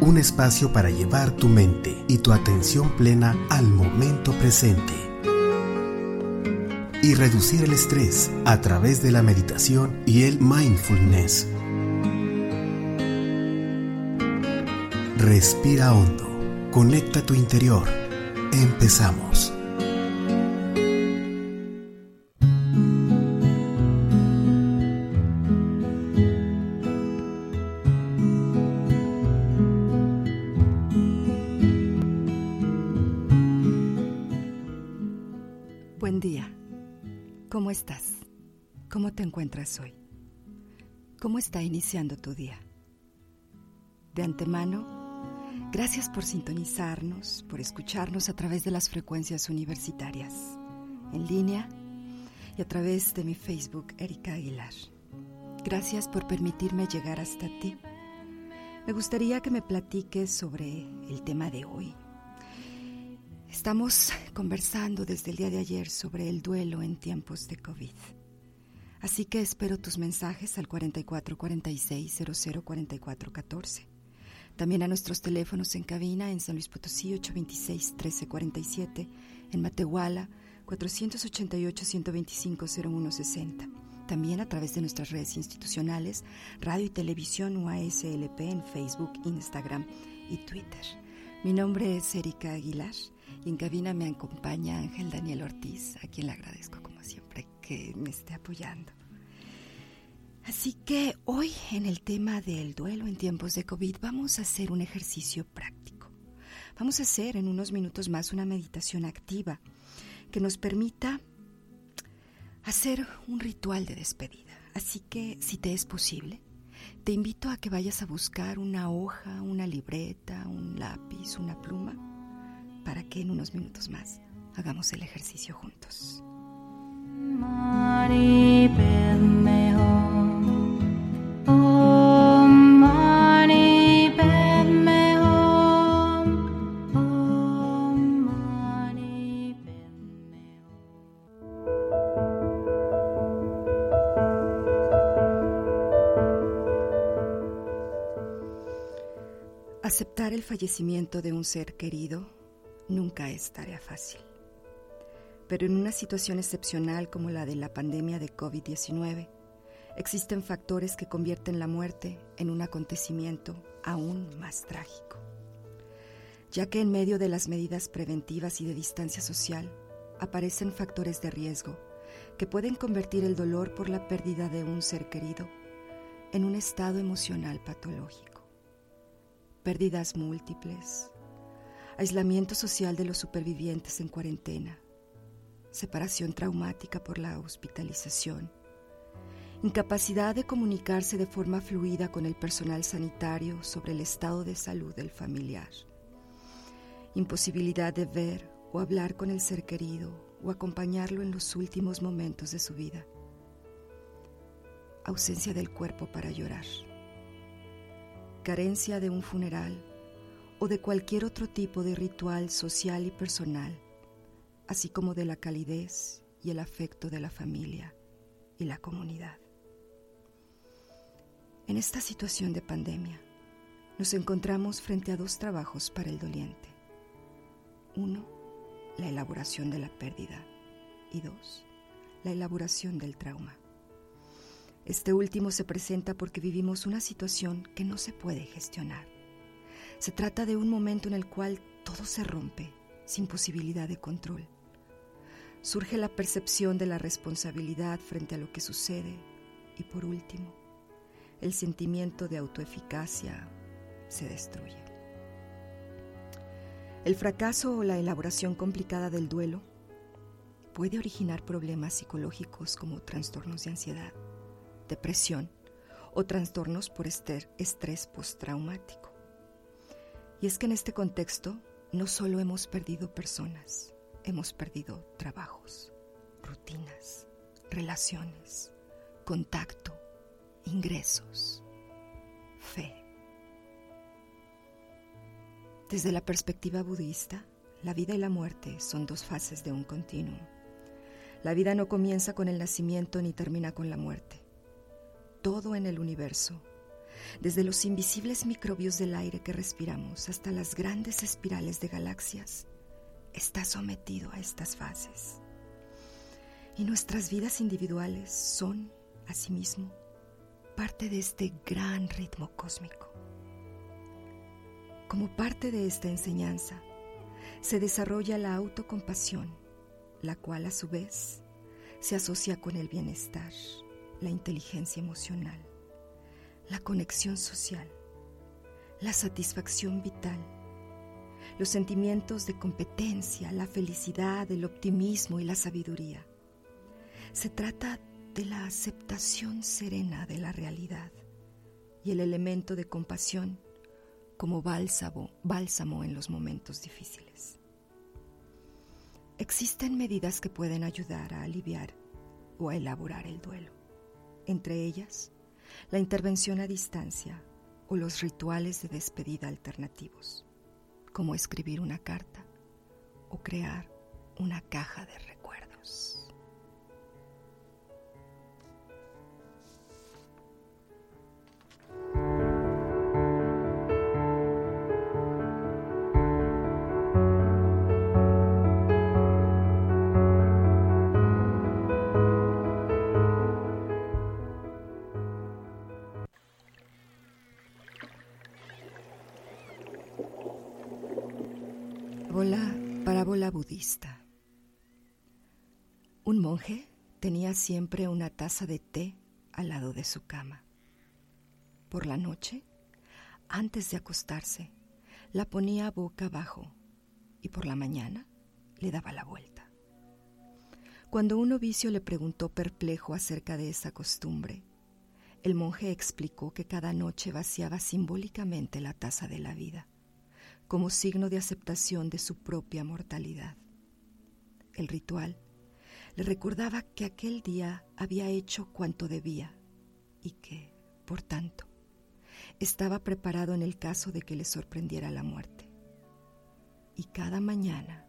Un espacio para llevar tu mente y tu atención plena al momento presente. Y reducir el estrés a través de la meditación y el mindfulness. Respira hondo. Conecta tu interior. Empezamos. Tu día? De antemano, gracias por sintonizarnos, por escucharnos a través de las frecuencias universitarias, en línea y a través de mi Facebook, Erika Aguilar. Gracias por permitirme llegar hasta ti. Me gustaría que me platiques sobre el tema de hoy, Estamos conversando desde el día de ayer sobre el duelo en tiempos de COVID. Así que espero tus mensajes al 4446 0044 14. También a nuestros teléfonos en cabina en San Luis Potosí 826 1347, en Matehuala 488 125 0160. También a través de nuestras redes institucionales, radio y televisión UASLP en Facebook, Instagram y Twitter. Mi nombre es Erika Aguilar y en cabina me acompaña Ángel Daniel Ortiz, a quien le agradezco como siempre que me esté apoyando. Así que hoy en el tema del duelo en tiempos de COVID vamos a hacer un ejercicio práctico. Vamos a hacer en unos minutos más una meditación activa que nos permita hacer un ritual de despedida. Así que si te es posible, te invito a que vayas a buscar una hoja, una libreta, un lápiz, una pluma para que en unos minutos más hagamos el ejercicio juntos. Aceptar fallecimiento de un ser querido nunca es tarea fácil. Pero en una situación excepcional como la de la pandemia de COVID-19, existen factores que convierten la muerte en un acontecimiento aún más trágico. Ya que en medio de las medidas preventivas y de distancia social aparecen factores de riesgo que pueden convertir el dolor por la pérdida de un ser querido en un estado emocional patológico. Pérdidas múltiples, aislamiento social de los supervivientes en cuarentena, separación traumática por la hospitalización, incapacidad de comunicarse de forma fluida con el personal sanitario sobre el estado de salud del familiar, imposibilidad de ver o hablar con el ser querido o acompañarlo en los últimos momentos de su vida, ausencia del cuerpo para llorar, carencia de un funeral, o de cualquier otro tipo de ritual social y personal, así como de la calidez y el afecto de la familia y la comunidad. En esta situación de pandemia, nos encontramos frente a dos trabajos para el doliente. Uno, la elaboración de la pérdida y dos, la elaboración del trauma. Este último se presenta porque vivimos una situación que no se puede gestionar se trata de un momento en el cual todo se rompe sin posibilidad de control. Surge la percepción de la responsabilidad frente a lo que sucede y por último, el sentimiento de autoeficacia se destruye. El fracaso o la elaboración complicada del duelo puede originar problemas psicológicos como trastornos de ansiedad, depresión o trastornos por estrés postraumático. Y es que en este contexto no solo hemos perdido personas, hemos perdido trabajos, rutinas, relaciones, contacto, ingresos, fe. Desde la perspectiva budista, la vida y la muerte son dos fases de un continuum. La vida no comienza con el nacimiento ni termina con la muerte. Todo en el universo, desde los invisibles microbios del aire que respiramos hasta las grandes espirales de galaxias, está sometido a estas fases. Y nuestras vidas individuales son, asimismo, parte de este gran ritmo cósmico. Como parte de esta enseñanza, se desarrolla la autocompasión, la cual a su vez se asocia con el bienestar, la inteligencia emocional, la conexión social, la satisfacción vital, los sentimientos de competencia, la felicidad, el optimismo y la sabiduría. Se trata de la aceptación serena de la realidad y el elemento de compasión como bálsamo, bálsamo en los momentos difíciles. Existen medidas que pueden ayudar a aliviar o a elaborar el duelo, entre ellas la intervención a distancia o los rituales de despedida alternativos, como escribir una carta o crear una caja de recuerdos. Un monje tenía siempre una taza de té al lado de su cama. Por la noche, antes de acostarse, la ponía boca abajo y por la mañana le daba la vuelta. Cuando un novicio le preguntó perplejo acerca de esa costumbre, el monje explicó que cada noche vaciaba simbólicamente la taza de la vida como signo de aceptación de su propia mortalidad. El ritual le recordaba que aquel día había hecho cuanto debía y que, por tanto, estaba preparado en el caso de que le sorprendiera la muerte. Y cada mañana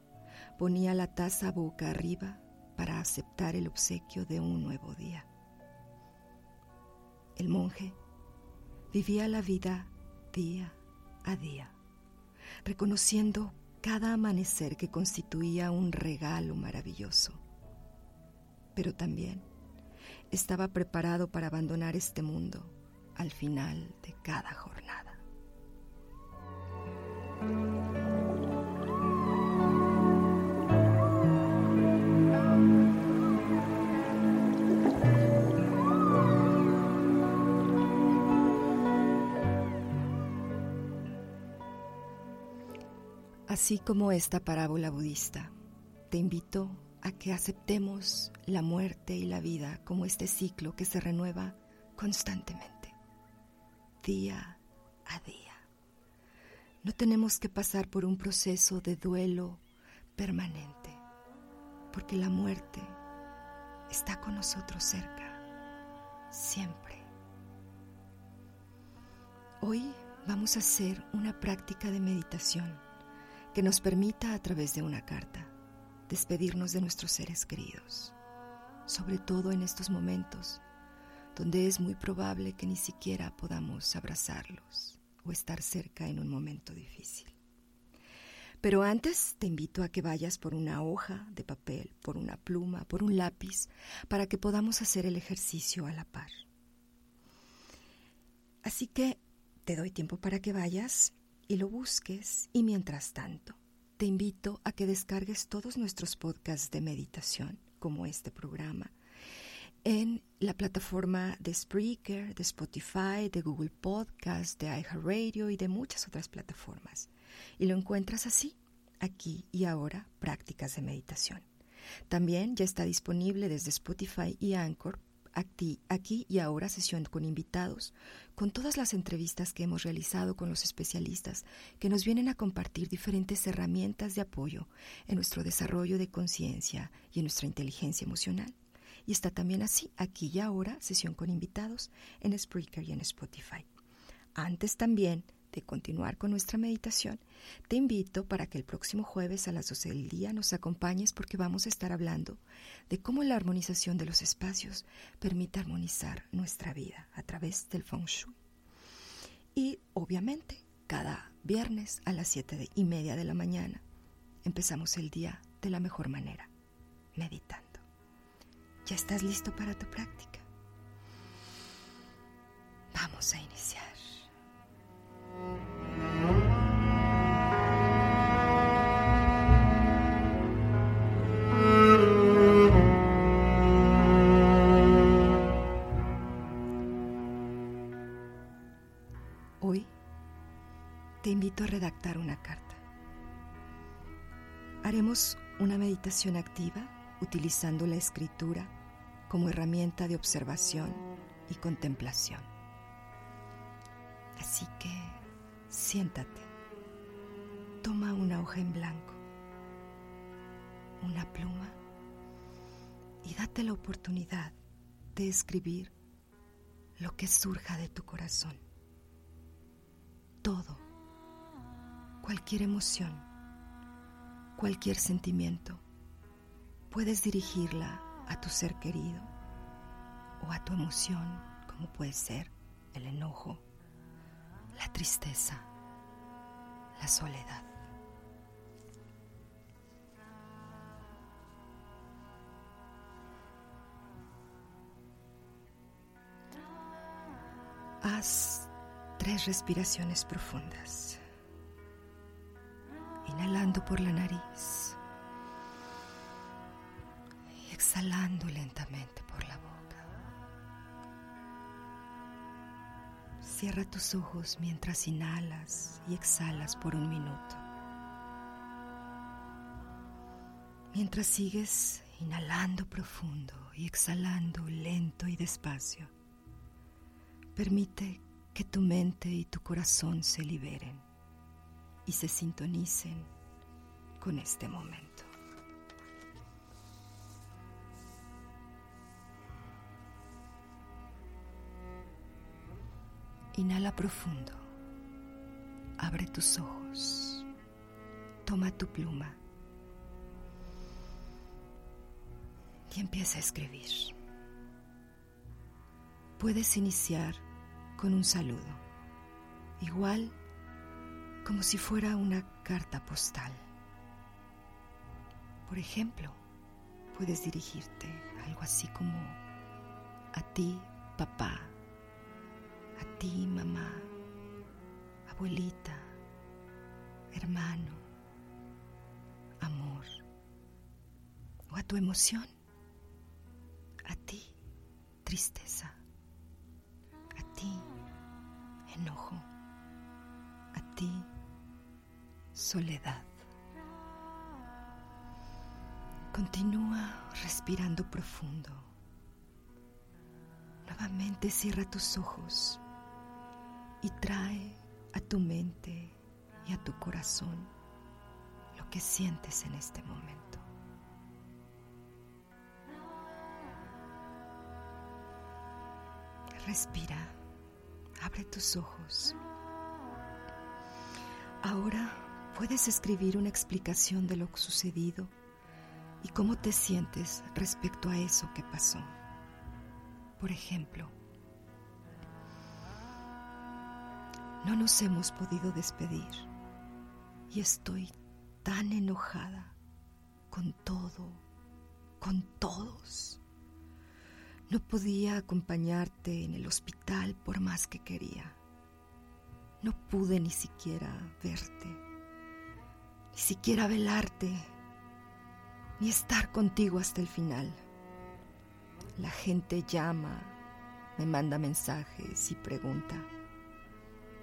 ponía la taza boca arriba para aceptar el obsequio de un nuevo día. El monje vivía la vida día a día reconociendo cada amanecer que constituía un regalo maravilloso. Pero también estaba preparado para abandonar este mundo al final de cada jornada. Así como esta parábola budista, te invito a que aceptemos la muerte y la vida como este ciclo que se renueva constantemente, día a día. No tenemos que pasar por un proceso de duelo permanente, porque la muerte está con nosotros cerca, siempre. Hoy vamos a hacer una práctica de meditación que nos permita a través de una carta despedirnos de nuestros seres queridos, sobre todo en estos momentos donde es muy probable que ni siquiera podamos abrazarlos o estar cerca en un momento difícil. Pero antes te invito a que vayas por una hoja de papel, por una pluma, por un lápiz, para que podamos hacer el ejercicio a la par. Así que te doy tiempo para que vayas y lo busques y mientras tanto te invito a que descargues todos nuestros podcasts de meditación como este programa en la plataforma de Spreaker, de Spotify, de Google Podcast, de iHeartRadio y de muchas otras plataformas. Y lo encuentras así, aquí y ahora, prácticas de meditación. También ya está disponible desde Spotify y Anchor aquí, aquí y ahora sesión con invitados, con todas las entrevistas que hemos realizado con los especialistas que nos vienen a compartir diferentes herramientas de apoyo en nuestro desarrollo de conciencia y en nuestra inteligencia emocional. Y está también así, aquí y ahora, sesión con invitados en Spreaker y en Spotify. Antes también de continuar con nuestra meditación, te invito para que el próximo jueves a las 12 del día nos acompañes porque vamos a estar hablando de cómo la armonización de los espacios permite armonizar nuestra vida a través del feng shui. Y obviamente, cada viernes a las 7 y media de la mañana empezamos el día de la mejor manera, meditando. ¿Ya estás listo para tu práctica? Vamos a iniciar. Te invito a redactar una carta. Haremos una meditación activa utilizando la escritura como herramienta de observación y contemplación. Así que siéntate, toma una hoja en blanco, una pluma y date la oportunidad de escribir lo que surja de tu corazón. Todo, cualquier emoción, cualquier sentimiento, puedes dirigirla a tu ser querido o a tu emoción, como puede ser el enojo, la tristeza, la soledad. Haz tres respiraciones profundas, inhalando por la nariz y exhalando lentamente por la boca. Cierra tus ojos mientras inhalas y exhalas por un minuto. Mientras sigues inhalando profundo y exhalando lento y despacio, permite que tu mente y tu corazón se liberen y se sintonicen con este momento. Inhala profundo. Abre tus ojos. Toma tu pluma. Y empieza a escribir. Puedes iniciar con un saludo, igual como si fuera una carta postal. Por ejemplo, puedes dirigirte algo así como a ti, papá, a ti, mamá, abuelita, hermano, amor, o a tu emoción, a ti, tristeza, a ti, enojo, a ti, soledad. Continúa respirando profundo. Nuevamente cierra tus ojos y trae a tu mente y a tu corazón lo que sientes en este momento. Respira, abre tus ojos. Ahora puedes escribir una explicación de lo sucedido y cómo te sientes respecto a eso que pasó. Por ejemplo, no nos hemos podido despedir y estoy tan enojada con todo, con todos. No podía acompañarte en el hospital por más que quería. No pude ni siquiera verte, ni siquiera velarte, ni estar contigo hasta el final. La gente llama, me manda mensajes y pregunta,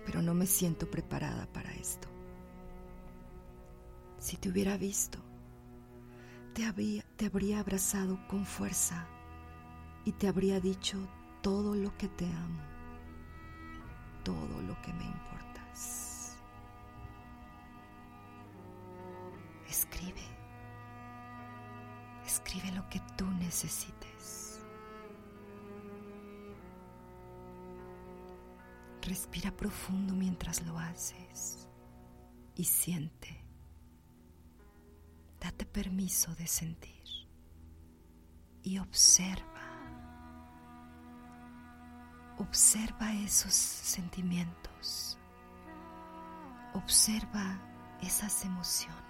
pero no me siento preparada para esto. Si te hubiera visto, te habría, te habría abrazado con fuerza y te habría dicho todo lo que te amo, todo lo que me importas. Escribe, escribe lo que tú necesites. Respira profundo mientras lo haces y siente. Date permiso de sentir y observa. Observa esos sentimientos. Observa esas emociones.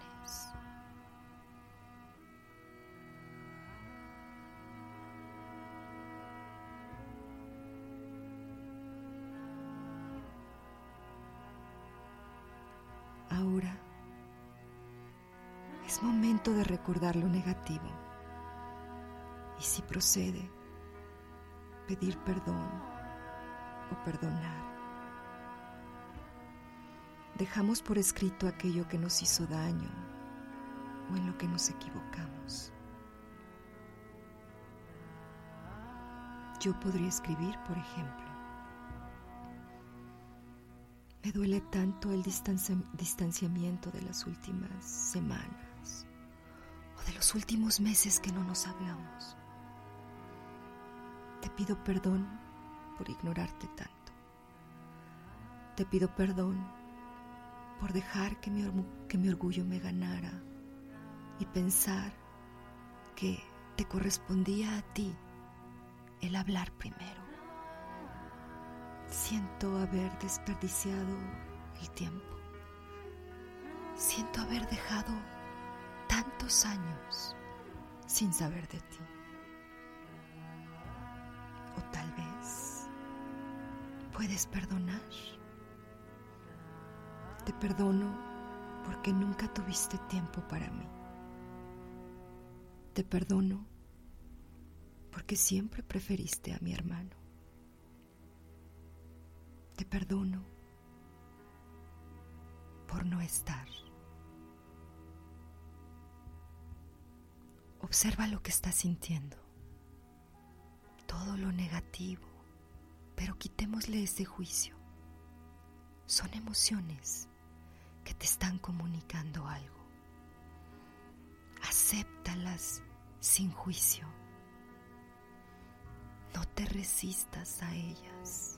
Ahora es momento de recordar lo negativo y si procede, pedir perdón o perdonar. Dejamos por escrito aquello que nos hizo daño o en lo que nos equivocamos. Yo podría escribir, por ejemplo, me duele tanto el distanciamiento de las últimas semanas o de los últimos meses que no nos hablamos. Te pido perdón por ignorarte tanto. Te pido perdón por dejar que mi, orgullo me ganara y pensar que te correspondía a ti el hablar primero. Siento haber desperdiciado el tiempo. Siento haber dejado tantos años sin saber de ti. O tal vez puedes perdonar. Te perdono porque nunca tuviste tiempo para mí. Te perdono porque siempre preferiste a mi hermano. Te perdono por no estar. Observa lo que estás sintiendo, todo lo negativo, pero quitémosle ese juicio. Son emociones que te están comunicando algo. Acéptalas sin juicio. No te resistas a ellas.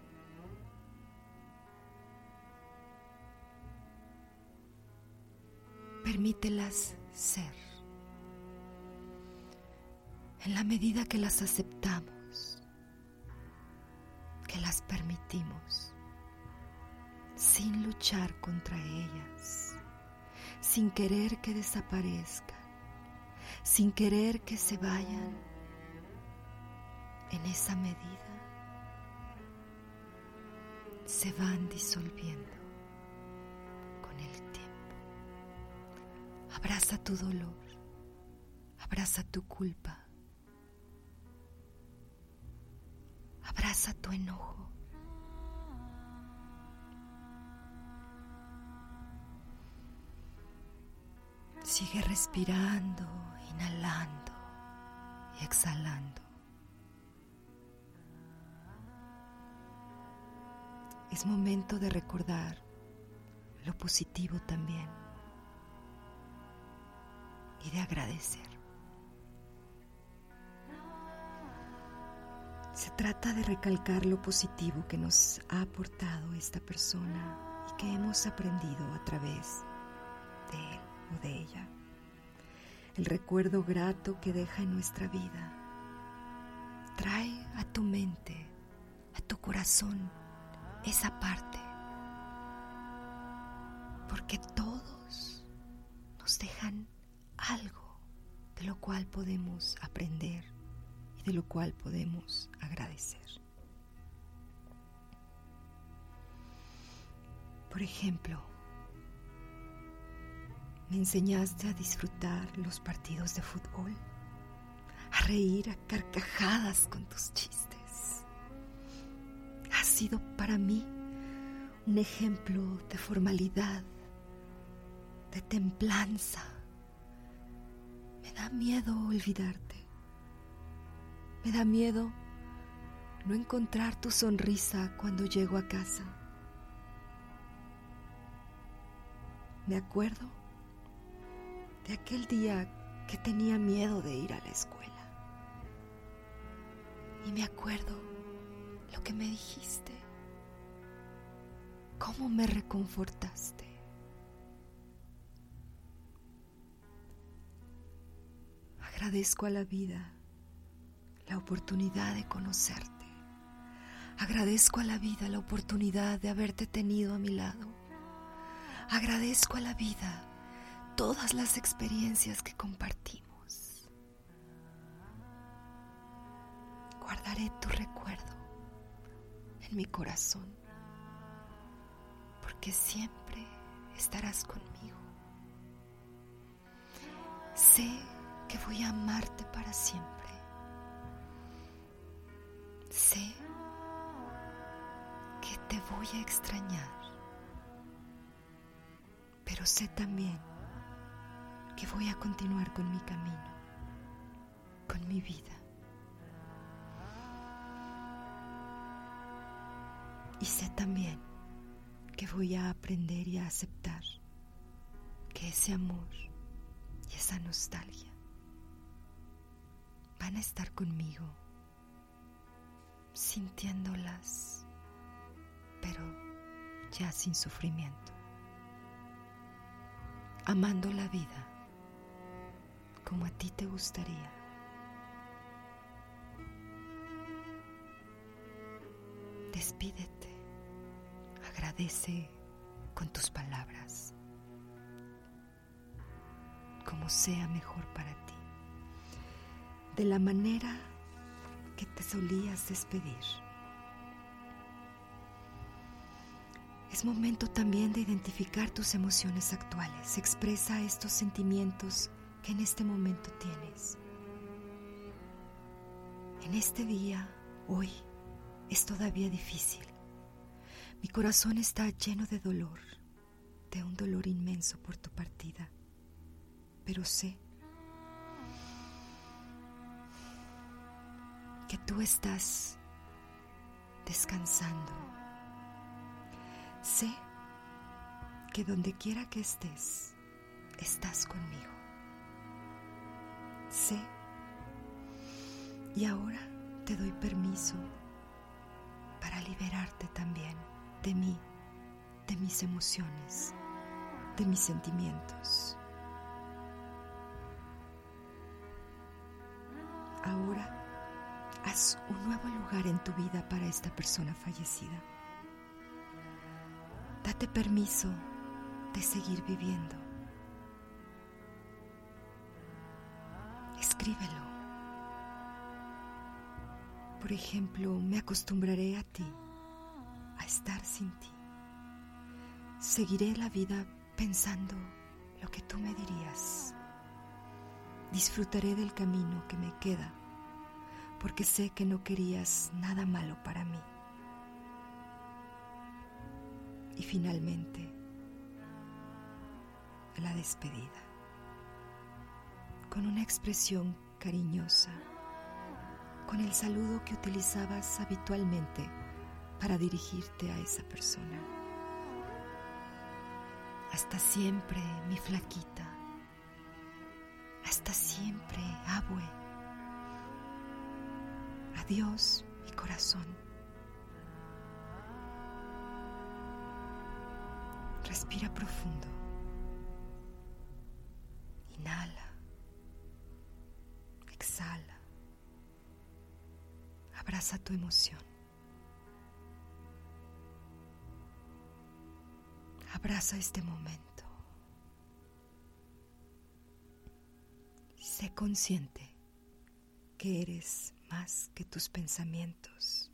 Permítelas ser. En la medida que las aceptamos, que las permitimos, sin luchar contra ellas, sin querer que desaparezcan, sin querer que se vayan, en esa medida se van disolviendo. Abraza tu dolor, abraza tu culpa, abraza tu enojo. Sigue respirando, inhalando y exhalando. Es momento de recordar lo positivo también y de agradecer. Se trata de recalcar lo positivo que nos ha aportado esta persona y que hemos aprendido a través de él o de ella. El recuerdo grato que deja en nuestra vida. Trae a tu mente, a tu corazón, esa parte. Porque todos nos dejan cual podemos aprender y de lo cual podemos agradecer. Por ejemplo, me enseñaste a disfrutar los partidos de fútbol, a reír a carcajadas con tus chistes. Has sido para mí un ejemplo de formalidad, de templanza, da miedo olvidarte. Me da miedo no encontrar tu sonrisa cuando llego a casa. Me acuerdo de aquel día que tenía miedo de ir a la escuela. Y me acuerdo lo que me dijiste, cómo me reconfortaste. Agradezco a la vida la oportunidad de conocerte. Agradezco a la vida la oportunidad de haberte tenido a mi lado. Agradezco a la vida todas las experiencias que compartimos. Guardaré tu recuerdo en mi corazón, porque siempre estarás conmigo. Sé que voy a amarte para siempre. Sé que te voy a extrañar, pero sé también que voy a continuar con mi camino, con mi vida. Y sé también que voy a aprender y a aceptar que ese amor y esa nostalgia van a estar conmigo, sintiéndolas, pero ya sin sufrimiento, amando la vida como a ti te gustaría. Despídete, agradece con tus palabras, como sea mejor para ti, de la manera que te solías despedir. Es momento también de identificar tus emociones actuales. Expresa estos sentimientos que en este momento tienes. En este día, hoy, es todavía difícil. Mi corazón está lleno de dolor, de un dolor inmenso por tu partida. Pero sé que tú estás descansando. Sé que donde quiera que estés, estás conmigo. Sé. Y ahora te doy permiso para liberarte también de mí, de mis emociones, de mis sentimientos. Ahora haz un nuevo lugar en tu vida para esta persona fallecida. Date permiso de seguir viviendo. Escríbelo. Por ejemplo, me acostumbraré a ti, a estar sin ti. Seguiré la vida pensando lo que tú me dirías. Disfrutaré del camino que me queda, porque sé que no querías nada malo para mí. Y finalmente, la despedida, con una expresión cariñosa, con el saludo que utilizabas habitualmente para dirigirte a esa persona. Hasta siempre, mi flaquita. Hasta siempre, abue. Adiós, mi corazón. Respira profundo. Inhala. Exhala. Abraza tu emoción. Abraza este momento. Sé consciente que eres más que tus pensamientos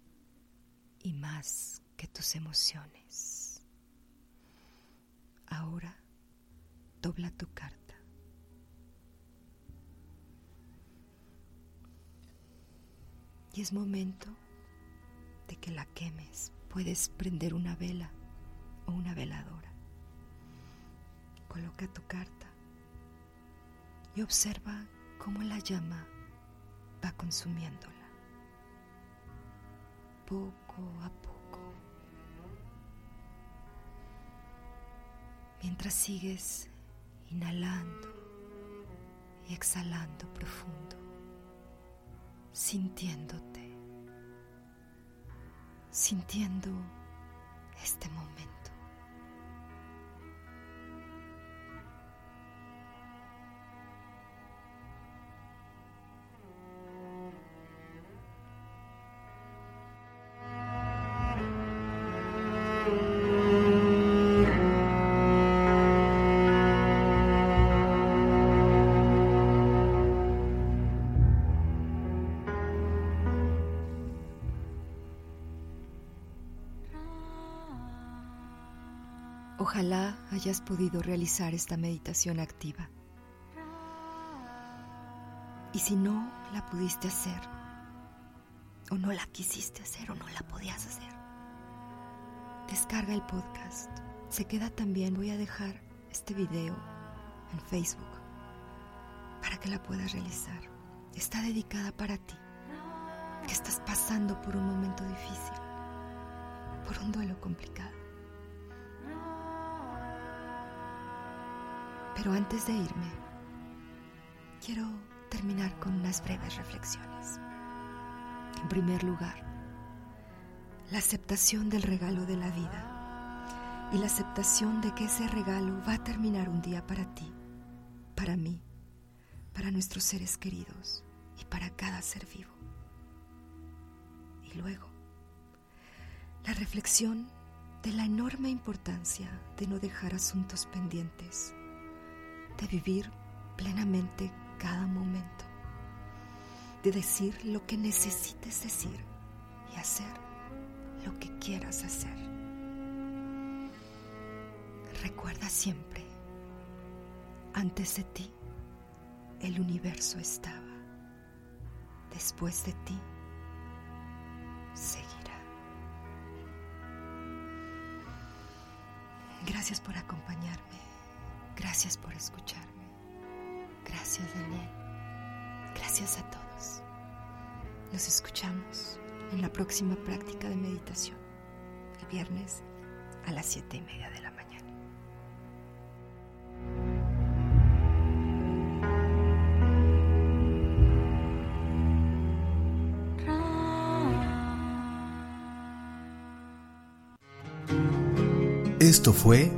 y más que tus emociones. Ahora dobla tu carta. Y es momento de que la quemes. Puedes prender una vela o una veladora. Coloca tu carta y observa cómo la llama va consumiéndola. Poco a poco. Mientras sigues inhalando y exhalando profundo, sintiéndote, sintiendo este momento. Hayas podido realizar esta meditación activa. Y si no la pudiste hacer, o no la quisiste hacer, o no la podías hacer, descarga el podcast. Se queda también, voy a dejar este video en Facebook para que la puedas realizar. Está dedicada para ti, que estás pasando por un momento difícil, por un duelo complicado. Pero antes de irme, quiero terminar con unas breves reflexiones. En primer lugar, la aceptación del regalo de la vida y la aceptación de que ese regalo va a terminar un día para ti, para mí, para nuestros seres queridos y para cada ser vivo. Y luego, la reflexión de la enorme importancia de no dejar asuntos pendientes de vivir plenamente cada momento, de decir lo que necesites decir y hacer lo que quieras hacer. Recuerda siempre, antes de ti, el universo estaba, después de ti, seguirá. Gracias por acompañarme. Gracias por escucharme. Gracias, Daniel. Gracias a todos. Nos escuchamos en la próxima práctica de meditación, el viernes a las siete y media de la mañana. Esto fue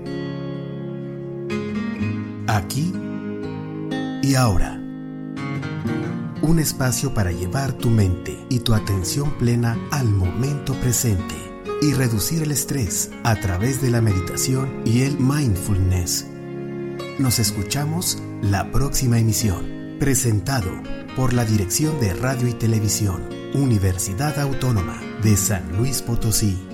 Y ahora. Un espacio para llevar tu mente y tu atención plena al momento presente y reducir el estrés a través de la meditación y el mindfulness. Nos escuchamos la próxima emisión, presentado por la Dirección de Radio y Televisión, Universidad Autónoma de San Luis Potosí.